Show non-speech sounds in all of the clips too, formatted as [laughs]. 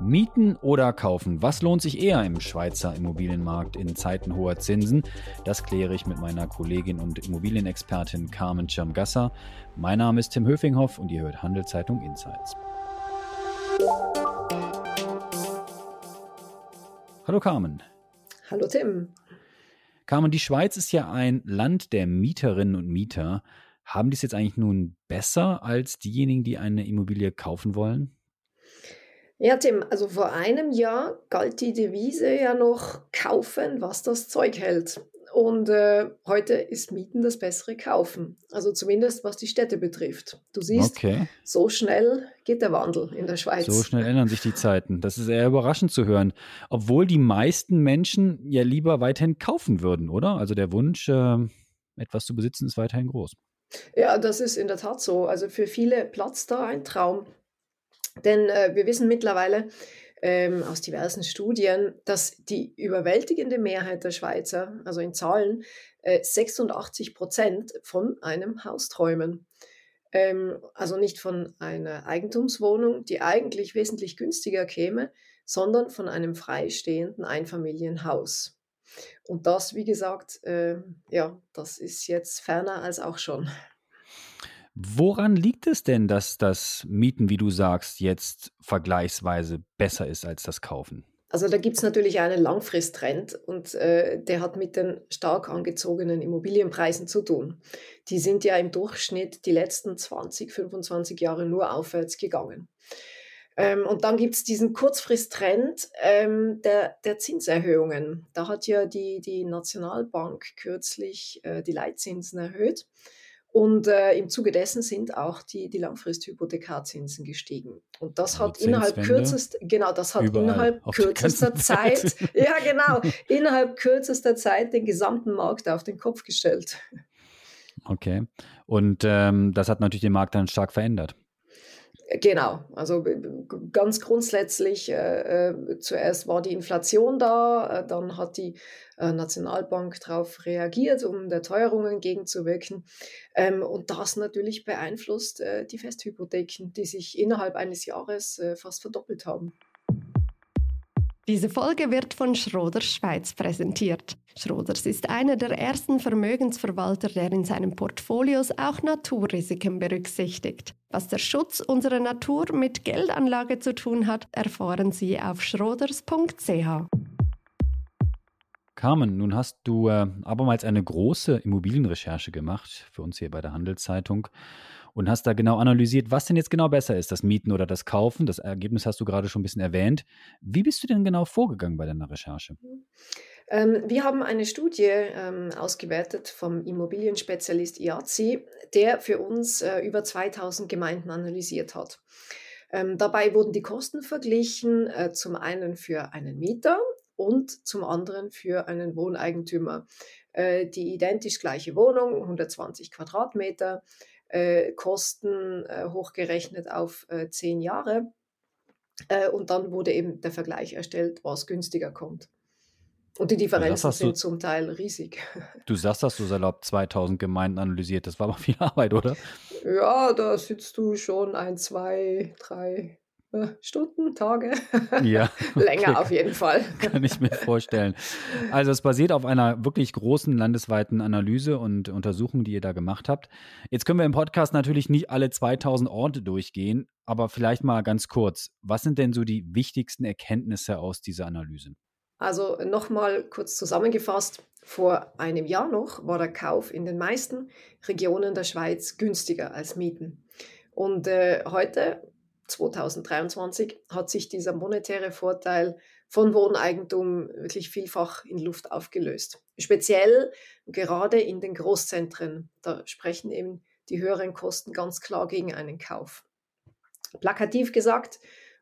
Mieten oder kaufen? Was lohnt sich eher im Schweizer Immobilienmarkt in Zeiten hoher Zinsen? Das kläre ich mit meiner Kollegin und Immobilienexpertin Carmen Schirmgasser. Mein Name ist Tim Höfinghoff und ihr hört Handelszeitung Insights. Hallo Carmen. Hallo Tim. Carmen, die Schweiz ist ja ein Land der Mieterinnen und Mieter. Haben die es jetzt eigentlich nun besser als diejenigen, die eine Immobilie kaufen wollen? Ja, Tim, also vor einem Jahr galt die Devise ja noch kaufen, was das Zeug hält. Und äh, heute ist Mieten das bessere Kaufen. Also zumindest was die Städte betrifft. Du siehst, okay. so schnell geht der Wandel in der Schweiz. So schnell ändern sich die Zeiten. Das ist eher überraschend zu hören. Obwohl die meisten Menschen ja lieber weiterhin kaufen würden, oder? Also der Wunsch, äh, etwas zu besitzen, ist weiterhin groß. Ja, das ist in der Tat so. Also für viele platzt da ein Traum. Denn äh, wir wissen mittlerweile ähm, aus diversen Studien, dass die überwältigende Mehrheit der Schweizer, also in Zahlen, äh, 86 Prozent von einem Haus träumen. Ähm, also nicht von einer Eigentumswohnung, die eigentlich wesentlich günstiger käme, sondern von einem freistehenden Einfamilienhaus. Und das, wie gesagt, äh, ja, das ist jetzt ferner als auch schon. Woran liegt es denn, dass das Mieten, wie du sagst, jetzt vergleichsweise besser ist als das Kaufen? Also da gibt es natürlich einen Langfristtrend und äh, der hat mit den stark angezogenen Immobilienpreisen zu tun. Die sind ja im Durchschnitt die letzten 20, 25 Jahre nur aufwärts gegangen. Ähm, und dann gibt es diesen Kurzfristtrend ähm, der, der Zinserhöhungen. Da hat ja die, die Nationalbank kürzlich äh, die Leitzinsen erhöht. Und äh, im Zuge dessen sind auch die, die Langfristhypothekarzinsen gestiegen. Und das also hat innerhalb kürzester, genau, das hat innerhalb kürzester Zeit, Zeit [laughs] ja genau, innerhalb kürzester Zeit den gesamten Markt auf den Kopf gestellt. Okay. Und ähm, das hat natürlich den Markt dann stark verändert. Genau, also ganz grundsätzlich, äh, äh, zuerst war die Inflation da, äh, dann hat die äh, Nationalbank darauf reagiert, um der Teuerung entgegenzuwirken. Ähm, und das natürlich beeinflusst äh, die Festhypotheken, die sich innerhalb eines Jahres äh, fast verdoppelt haben. Diese Folge wird von Schroders Schweiz präsentiert. Schroders ist einer der ersten Vermögensverwalter, der in seinen Portfolios auch Naturrisiken berücksichtigt. Was der Schutz unserer Natur mit Geldanlage zu tun hat, erfahren Sie auf schroders.ch. Carmen, nun hast du äh, abermals eine große Immobilienrecherche gemacht für uns hier bei der Handelszeitung und hast da genau analysiert, was denn jetzt genau besser ist, das Mieten oder das Kaufen. Das Ergebnis hast du gerade schon ein bisschen erwähnt. Wie bist du denn genau vorgegangen bei deiner Recherche? Ähm, wir haben eine Studie ähm, ausgewertet vom Immobilienspezialist IAZI, der für uns äh, über 2000 Gemeinden analysiert hat. Ähm, dabei wurden die Kosten verglichen, äh, zum einen für einen Mieter und zum anderen für einen Wohneigentümer. Äh, die identisch gleiche Wohnung, 120 Quadratmeter, äh, Kosten äh, hochgerechnet auf äh, zehn Jahre. Äh, und dann wurde eben der Vergleich erstellt, was günstiger kommt. Und die Differenzen sind du, zum Teil riesig. [laughs] Du sagst, dass du salopp 2000 Gemeinden analysiert. Das war aber [laughs] viel Arbeit, oder? Ja, da sitzt du schon ein, zwei, drei, Stunden, Tage. Ja. [laughs] Okay. Länger auf jeden Fall. [laughs] Kann ich mir vorstellen. Also es basiert auf einer wirklich großen landesweiten Analyse und Untersuchung, die ihr da gemacht habt. Jetzt können wir im Podcast natürlich nicht alle 2000 Orte durchgehen, aber vielleicht mal ganz kurz. Was sind denn so die wichtigsten Erkenntnisse aus dieser Analyse? Also nochmal kurz zusammengefasst. Vor einem Jahr noch war der Kauf in den meisten Regionen der Schweiz günstiger als Mieten. Und äh, heute 2023 hat sich dieser monetäre Vorteil von Wohneigentum wirklich vielfach in Luft aufgelöst. Speziell gerade in den Großzentren. Da sprechen eben die höheren Kosten ganz klar gegen einen Kauf. Plakativ gesagt,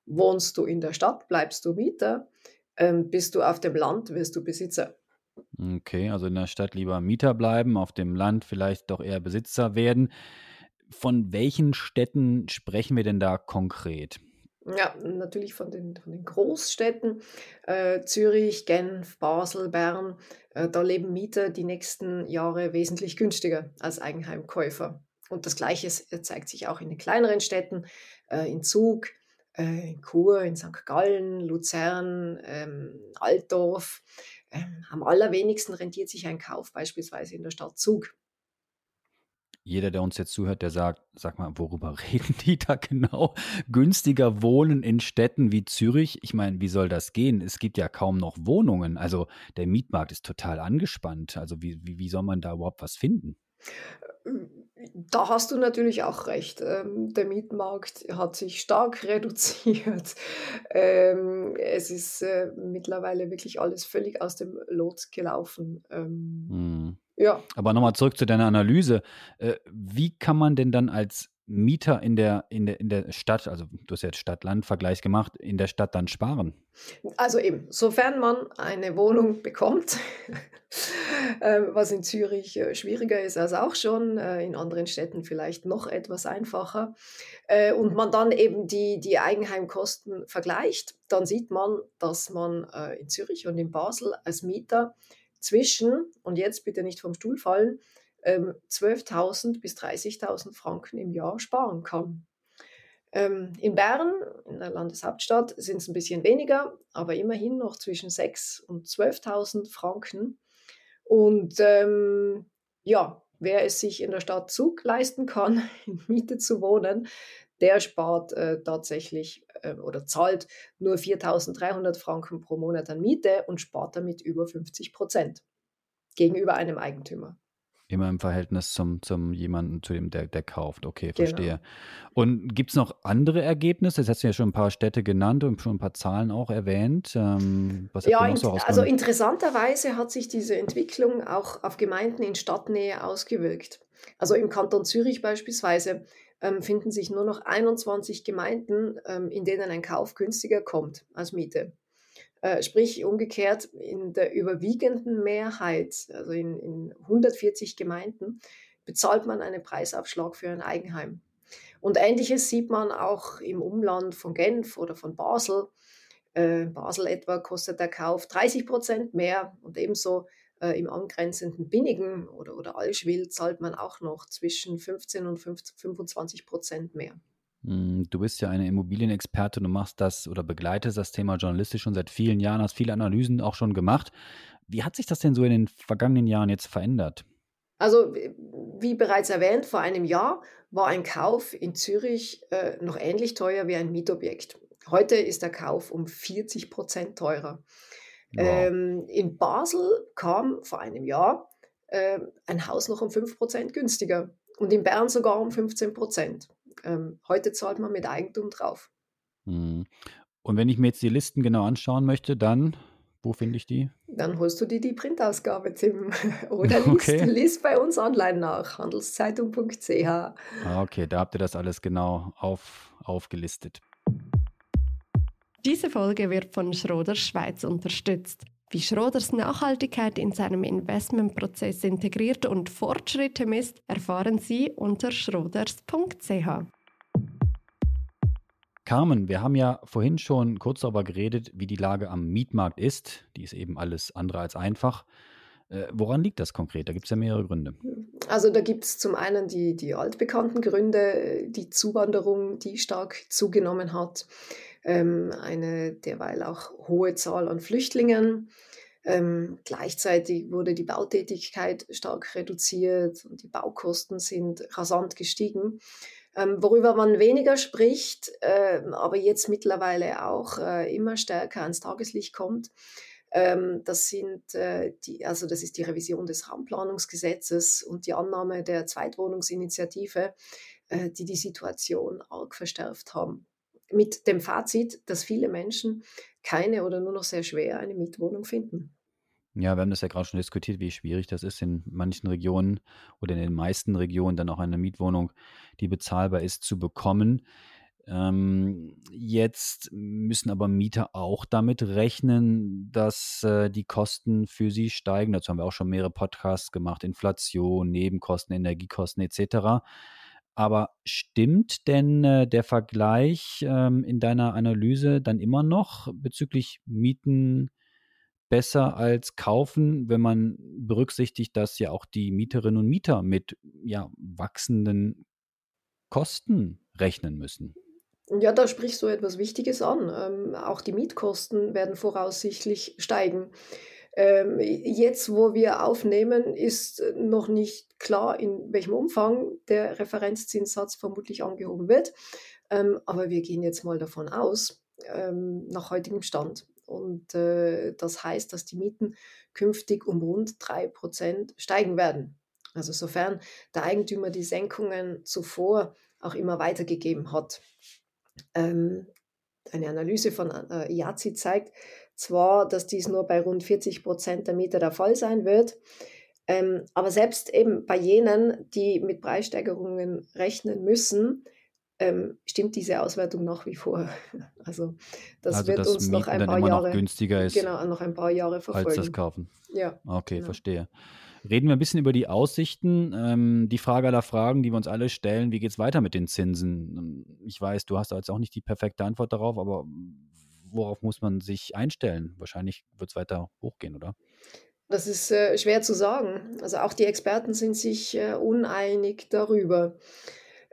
wohnst du in der Stadt, bleibst du Mieter, ähm, bist du auf dem Land, wirst du Besitzer. Okay, also in der Stadt lieber Mieter bleiben, auf dem Land vielleicht doch eher Besitzer werden. Von welchen Städten sprechen wir denn da konkret? Ja, natürlich von den, von den Großstädten. Äh, Zürich, Genf, Basel, Bern. Äh, da leben Mieter die nächsten Jahre wesentlich günstiger als Eigenheimkäufer. Und das Gleiche zeigt sich auch in den kleineren Städten, äh, in Zug, äh, in Chur, in St. Gallen, Luzern, ähm, Altdorf. Ähm, am allerwenigsten rentiert sich ein Kauf beispielsweise in der Stadt Zug jeder, der uns jetzt zuhört, der sagt, sag mal, worüber [laughs] reden die da genau? Günstiger wohnen in Städten wie Zürich? Ich meine, wie soll das gehen? Es gibt ja kaum noch Wohnungen. Also der Mietmarkt ist total angespannt. Also wie, wie, wie soll man da überhaupt was finden? Da hast du natürlich auch recht. Ähm, der Mietmarkt hat sich stark [laughs] reduziert. Ähm, es ist äh, mittlerweile wirklich alles völlig aus dem Lot gelaufen. Ähm, hm. Ja. Aber nochmal zurück zu deiner Analyse. Äh, wie kann man denn dann als Mieter in der, in der, in der Stadt, also du hast jetzt Stadt-Land-Vergleich gemacht, in der Stadt dann sparen? Also eben, sofern man eine Wohnung bekommt, [laughs] ähm, was in Zürich äh, schwieriger ist als auch schon, äh, in anderen Städten vielleicht noch etwas einfacher, und man dann eben die, die Eigenheimkosten vergleicht, dann sieht man, dass man in Zürich und in Basel als Mieter zwischen, und jetzt bitte nicht vom Stuhl fallen, 12.000 ähm, bis 30.000 Franken im Jahr sparen kann. Ähm, in Bern, in der Landeshauptstadt, sind es ein bisschen weniger, aber immerhin noch zwischen 6.000 und 12.000 Franken. Und ähm, ja, wer es sich in der Stadt Zug leisten kann, [laughs] in Miete zu wohnen, der spart äh, tatsächlich äh, oder zahlt nur 4.300 Franken pro Monat an Miete und spart damit über 50 Prozent gegenüber einem Eigentümer. Immer im Verhältnis zum, zum jemanden, zu dem, der, der kauft. Okay, genau. verstehe. Genau. Und gibt es noch andere Ergebnisse? Jetzt hast du ja schon ein paar Städte genannt und schon ein paar Zahlen auch erwähnt. Ähm, was ja, so also interessanterweise hat sich diese Entwicklung auch auf Gemeinden in Stadtnähe ausgewirkt. Also im Kanton Zürich beispielsweise ähm, finden sich nur noch 21 Gemeinden, ähm, in denen ein Kauf günstiger kommt als Miete. Äh, sprich, umgekehrt, in der überwiegenden Mehrheit, also in, in 140 Gemeinden, bezahlt man einen Preisaufschlag für ein Eigenheim. Und ähnliches sieht man auch im Umland von Genf oder von Basel. Äh, Basel etwa kostet der Kauf 30 Prozent mehr und ebenso äh, im angrenzenden Binnigen oder, oder Allschwil zahlt man auch noch zwischen 15 und 25 Prozent mehr. Hm, du bist ja eine Immobilienexperte, du machst das oder begleitest das Thema journalistisch schon seit vielen Jahren, hast viele Analysen auch schon gemacht. Wie hat sich das denn so in den vergangenen Jahren jetzt verändert? Also, wie bereits erwähnt, vor einem Jahr war ein Kauf in Zürich äh, noch ähnlich teuer wie ein Mietobjekt. Heute ist der Kauf um 40 Prozent teurer. Ähm, in Basel kam vor einem Jahr äh, ein Haus noch um 5% günstiger und in Bern sogar um 15%. Ähm, heute zahlt man mit Eigentum drauf. Hm. Und wenn ich mir jetzt die Listen genau anschauen möchte, dann, wo finde ich die? Dann holst du dir die Printausgabe, Tim. [laughs] Oder [laughs] liest, okay. liest bei uns online nach, handelszeitung.ch. Ah, okay, da habt ihr das alles genau auf, aufgelistet. Diese Folge wird von Schroders Schweiz unterstützt. Wie Schroders Nachhaltigkeit in seinem Investmentprozess integriert und Fortschritte misst, erfahren Sie unter schroders.ch. Carmen, wir haben ja vorhin schon kurz darüber geredet, wie die Lage am Mietmarkt ist. Die ist eben alles andere als einfach. Äh, woran liegt das konkret? Da gibt es ja mehrere Gründe. Also da gibt es zum einen die, die altbekannten Gründe, die Zuwanderung, die stark zugenommen hat ähm, eine derweil auch hohe Zahl an Flüchtlingen. Ähm, gleichzeitig wurde die Bautätigkeit stark reduziert und die Baukosten sind rasant gestiegen. Ähm, worüber man weniger spricht, äh, aber jetzt mittlerweile auch äh, immer stärker ans Tageslicht kommt, ähm, das sind äh, die, also das ist die Revision des Raumplanungsgesetzes und die Annahme der Zweitwohnungsinitiative, äh, die die Situation arg verstärkt haben mit dem Fazit, dass viele Menschen keine oder nur noch sehr schwer eine Mietwohnung finden. Ja, wir haben das ja gerade schon diskutiert, wie schwierig das ist, in manchen Regionen oder in den meisten Regionen dann auch eine Mietwohnung, die bezahlbar ist, zu bekommen. Ähm, jetzt müssen aber Mieter auch damit rechnen, dass äh, die Kosten für sie steigen. Dazu haben wir auch schon mehrere Podcasts gemacht. Inflation, Nebenkosten, Energiekosten etc. Aber stimmt denn äh, der Vergleich ähm, in deiner Analyse dann immer noch bezüglich Mieten besser als kaufen, wenn man berücksichtigt, dass ja auch die Mieterinnen und Mieter mit ja, wachsenden Kosten rechnen müssen? Ja, da sprichst du etwas Wichtiges an. Ähm, auch die Mietkosten werden voraussichtlich steigen. Ähm, jetzt, wo wir aufnehmen, ist noch nicht klar, in welchem Umfang der Referenzzinssatz vermutlich angehoben wird. Ähm, aber wir gehen jetzt mal davon aus, ähm, nach heutigem Stand. Und äh, das heißt, dass die Mieten künftig um rund 3% steigen werden. Also sofern der Eigentümer die Senkungen zuvor auch immer weitergegeben hat. Ähm, eine Analyse von äh, IAZI zeigt zwar, dass dies nur bei rund 40 Prozent der Mieter der Fall sein wird, ähm, aber selbst eben bei jenen, die mit Preissteigerungen rechnen müssen, ähm, stimmt diese Auswertung nach wie vor. [laughs] Also das also wird das uns noch Mieten ein dann paar immer noch Jahre günstiger ist genau noch ein paar Jahre verfolgen. als das Kaufen. Ja, Okay, genau. verstehe. Reden wir ein bisschen über die Aussichten. Ähm, die Frage aller Fragen, die wir uns alle stellen, wie geht es weiter mit den Zinsen? Ähm, Ich weiß, du hast da jetzt auch nicht die perfekte Antwort darauf, aber worauf muss man sich einstellen? Wahrscheinlich wird es weiter hochgehen, oder? Das ist äh, schwer zu sagen. Also auch die Experten sind sich äh, uneinig darüber.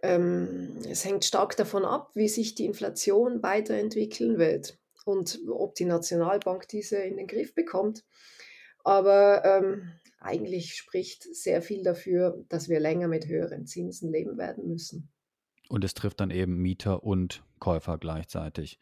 Ähm, es hängt stark davon ab, wie sich die Inflation weiterentwickeln wird und ob die Nationalbank diese in den Griff bekommt. Aber ähm, eigentlich spricht sehr viel dafür, dass wir länger mit höheren Zinsen leben werden müssen. Und es trifft dann eben Mieter und Käufer gleichzeitig.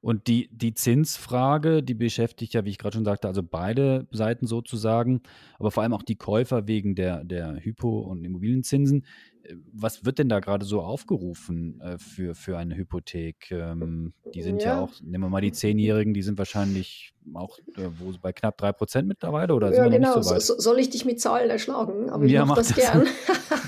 Und die, die Zinsfrage, die beschäftigt ja, wie ich gerade schon sagte, also beide Seiten sozusagen, aber vor allem auch die Käufer wegen der, der Hypo- und Immobilienzinsen. Äh, Was wird denn da gerade so aufgerufen äh, für, für eine Hypothek? Ähm, die sind ja. Ja. auch, nehmen wir mal die Zehnjährigen, die sind wahrscheinlich auch äh, wo, bei knapp 3% mittlerweile oder Ja, genau. so So, soll ich dich mit Zahlen erschlagen? Aber ich Ja, mache mach das das. gern.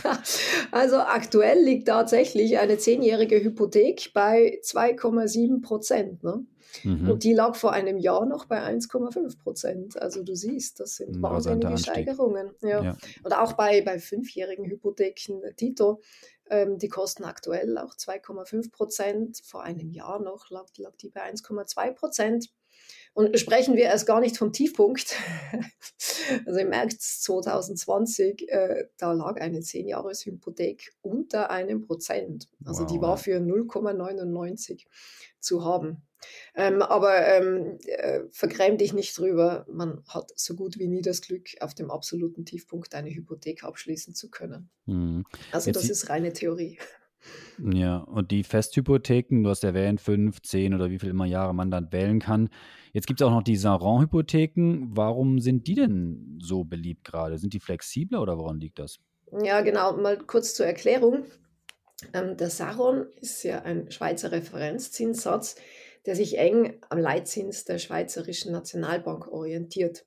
[laughs] also aktuell liegt tatsächlich eine zehnjährige Hypothek bei 2,7 Prozent. Ne? Mhm. Und die lag vor einem Jahr noch bei 1,5 Prozent. Also du siehst, das sind wahnsinnige. Steigerungen. Ja. Ja. Und auch bei, bei fünfjährigen Hypotheken, äh, Tito, ähm, die kosten aktuell auch 2,5 Prozent. Vor einem Jahr noch lag, lag die bei 1,2 Prozent. Und sprechen wir erst gar nicht vom Tiefpunkt. [laughs] Also im März 2020, äh, da lag eine 10-Jahres-Hypothek unter einem Prozent. Also die Wow, war ja. für 0,99 zu haben. Ähm, aber ähm, äh, vergräm dich nicht drüber. Man hat so gut wie nie das Glück, auf dem absoluten Tiefpunkt eine Hypothek abschließen zu können. Mhm. Also Jetzt das die- ist reine Theorie. Ja, und die Festhypotheken, du hast erwähnt, fünf, zehn oder wie viel immer Jahre man dann wählen kann. Jetzt gibt es auch noch die Saron-Hypotheken. Warum sind die denn so beliebt gerade? Sind die flexibler oder woran liegt das? Ja, genau. Mal kurz zur Erklärung. Ähm, der Saron ist ja ein Schweizer Referenzzinssatz, der sich eng am Leitzins der Schweizerischen Nationalbank orientiert.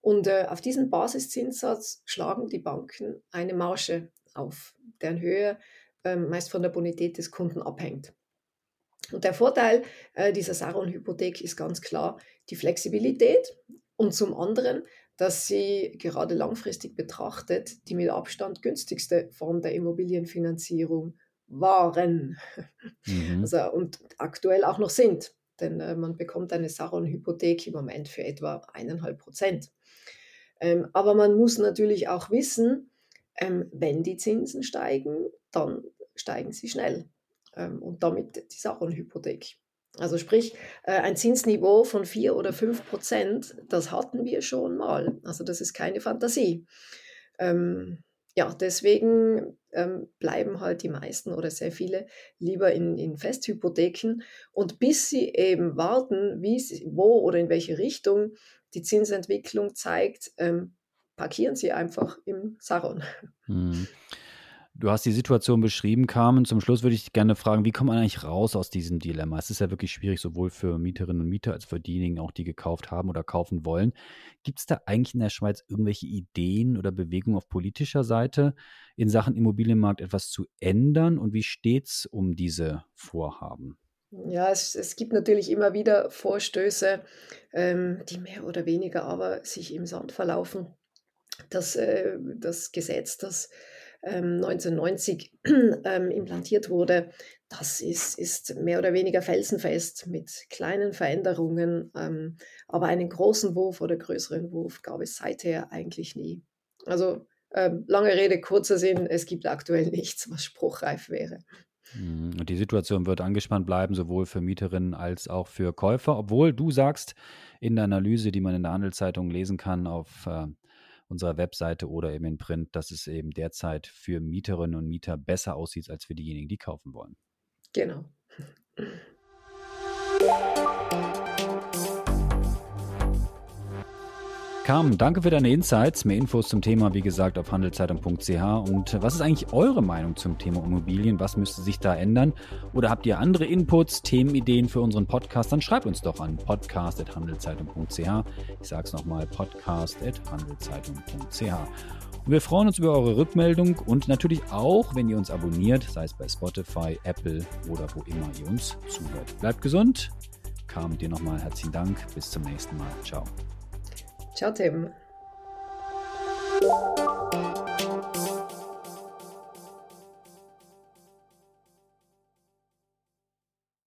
Und äh, auf diesen Basiszinssatz schlagen die Banken eine Marge auf, deren Höhe meist von der Bonität des Kunden abhängt. Und der Vorteil äh, dieser Saron-Hypothek ist ganz klar die Flexibilität und zum anderen, dass sie gerade langfristig betrachtet die mit Abstand günstigste Form der Immobilienfinanzierung waren Mhm. also, und aktuell auch noch sind. Denn äh, man bekommt eine Saron-Hypothek im Moment für etwa eineinhalb Prozent. Ähm, aber man muss natürlich auch wissen, ähm, wenn die Zinsen steigen, dann steigen sie schnell. Ähm, und damit die Saron-Hypothek. Also sprich, äh, ein Zinsniveau von 4 oder 5 Prozent, das hatten wir schon mal. Also das ist keine Fantasie. Ähm, ja, deswegen ähm, bleiben halt die meisten oder sehr viele lieber in, in Festhypotheken. Und bis sie eben warten, wie wo oder in welche Richtung die Zinsentwicklung zeigt, ähm, parkieren sie einfach im Saron. Mhm. Du hast die Situation beschrieben, Carmen. Zum Schluss würde ich gerne fragen, wie kommt man eigentlich raus aus diesem Dilemma? Es ist ja wirklich schwierig, sowohl für Mieterinnen und Mieter als für diejenigen auch, die gekauft haben oder kaufen wollen. Gibt es da eigentlich in der Schweiz irgendwelche Ideen oder Bewegungen auf politischer Seite in Sachen Immobilienmarkt etwas zu ändern? Und wie steht es um diese Vorhaben? Ja, es, es gibt natürlich immer wieder Vorstöße, ähm, die mehr oder weniger aber sich im Sand verlaufen. Das, äh, das Gesetz, das ähm, 1990 [clears throat] ähm, implantiert wurde, das ist, ist mehr oder weniger felsenfest mit kleinen Veränderungen, ähm, aber einen großen Wurf oder größeren Wurf gab es seither eigentlich nie. Also ähm, lange Rede, kurzer Sinn, es gibt aktuell nichts, was spruchreif wäre. Mhm. Und die Situation wird angespannt bleiben, sowohl für Mieterinnen als auch für Käufer, obwohl du sagst in der Analyse, die man in der Handelszeitung lesen kann auf äh, unserer Webseite oder eben in Print, dass es eben derzeit für Mieterinnen und Mieter besser aussieht als für diejenigen, die kaufen wollen. Genau. Carmen, danke für deine Insights. Mehr Infos zum Thema, wie gesagt, auf handelszeitung.ch. Und was ist eigentlich eure Meinung zum Thema Immobilien? Was müsste sich da ändern? Oder habt ihr andere Inputs, Themenideen für unseren Podcast? Dann schreibt uns doch an podcast.handelszeitung.ch. Ich sage es nochmal, podcast.handelszeitung.ch. Und wir freuen uns über eure Rückmeldung und natürlich auch, wenn ihr uns abonniert, sei es bei Spotify, Apple oder wo immer ihr uns zuhört. Bleibt gesund. Carmen, dir nochmal herzlichen Dank. Bis zum nächsten Mal. Ciao. Tchau, Temo.